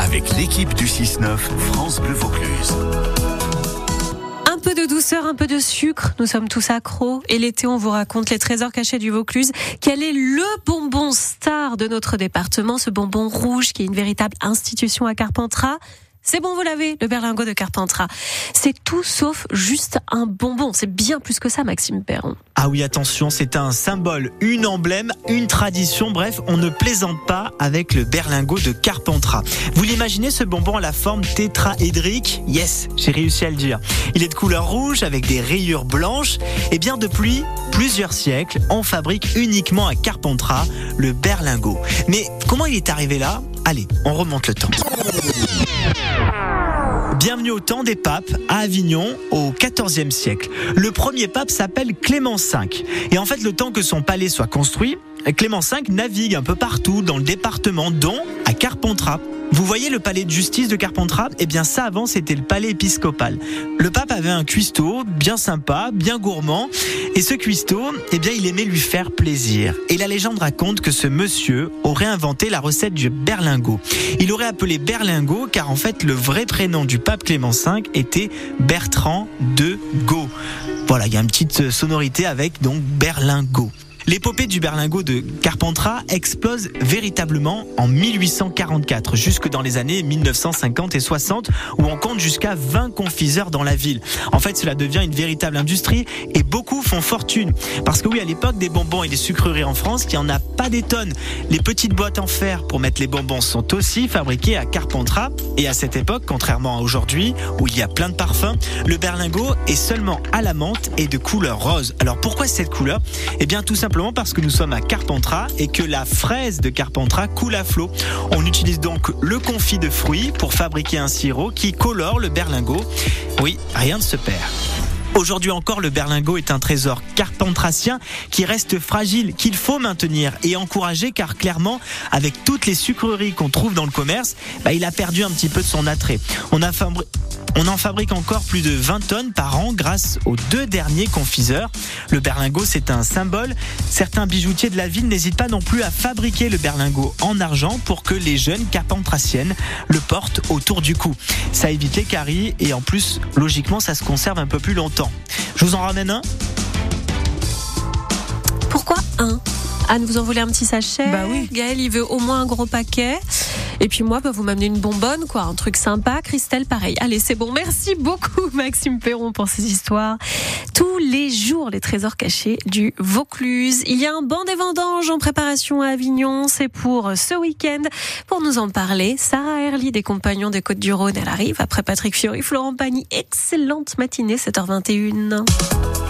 avec l'équipe du 6-9 France Bleu Vaucluse. Un peu de douceur, un peu de sucre, nous sommes tous accros. Et l'été, on vous raconte les trésors cachés du Vaucluse. Quel est le bonbon star de notre département, ce bonbon rouge qui est une véritable institution à Carpentras? C'est bon, vous l'avez, le berlingot de Carpentras. C'est tout sauf juste un bonbon. C'est bien plus que ça, Maxime Perron. Ah oui, attention, c'est un symbole, une emblème, une tradition. Bref, on ne plaisante pas avec le berlingot de Carpentras. Vous l'imaginez, ce bonbon à la forme tétraédrique? Yes, j'ai réussi à le dire. Il est de couleur rouge avec des rayures blanches. Et bien depuis plusieurs siècles, on fabrique uniquement à Carpentras le berlingot. Mais comment il est arrivé là Allez, on remonte le temps. Bienvenue au temps des papes à Avignon au XIVe siècle. Le premier pape s'appelle Clément V. Et en fait, le temps que son palais soit construit, Clément V navigue un peu partout dans le département, dont à Carpentras. Vous voyez le palais de justice de Carpentras? Eh bien ça avant c'était le palais épiscopal. Le pape avait un cuistot bien sympa, bien gourmand et ce cuistot, eh bien il aimait lui faire plaisir. Et la légende raconte que ce monsieur aurait inventé la recette du berlingot. Il aurait appelé berlingot car en fait le vrai prénom du pape Clément V était Bertrand de Gau. Voilà, il y a une petite sonorité avec donc berlingot. L'épopée du berlingot de Carpentras explose véritablement en 1844, jusque dans les années 1950 et 60, où on compte jusqu'à 20 confiseurs dans la ville. En fait, cela devient une véritable industrie et beaucoup font fortune. Parce que oui, à l'époque des bonbons et des sucreries en France, il n'y en a pas des tonnes. Les petites boîtes en fer pour mettre les bonbons sont aussi fabriquées à Carpentras. Et à cette époque, contrairement à aujourd'hui, où il y a plein de parfums, le berlingot est seulement à la menthe et de couleur rose. Alors pourquoi cette couleur? Eh bien tout simplement parce que nous sommes à Carpentras et que la fraise de Carpentras coule à flot. On utilise donc le confit de fruits pour fabriquer un sirop qui colore le berlingot. Oui, rien ne se perd. Aujourd'hui encore, le berlingot est un trésor carpentracien qui reste fragile, qu'il faut maintenir et encourager car clairement, avec toutes les sucreries qu'on trouve dans le commerce, bah, il a perdu un petit peu de son attrait. On a on en fabrique encore plus de 20 tonnes par an grâce aux deux derniers confiseurs. Le berlingot, c'est un symbole. Certains bijoutiers de la ville n'hésitent pas non plus à fabriquer le berlingot en argent pour que les jeunes carpentraciennes le portent autour du cou. Ça évite les caries et en plus, logiquement, ça se conserve un peu plus longtemps. Je vous en ramène un Pourquoi un? Anne, vous en voulez un petit sachet? Bah oui. Gaël, il veut au moins un gros paquet. Et puis moi, bah, vous m'amenez une bonbonne, quoi, un truc sympa. Christelle, pareil. Allez, c'est bon. Merci beaucoup, Maxime Perron, pour ces histoires. Tous les jours, les trésors cachés du Vaucluse. Il y a un banc des vendanges en préparation à Avignon. C'est pour ce week-end. Pour nous en parler, Sarah Herly des Compagnons des Côtes du Rhône. Elle arrive après Patrick Fiori, Florent Pagny. Excellente matinée, 7h21.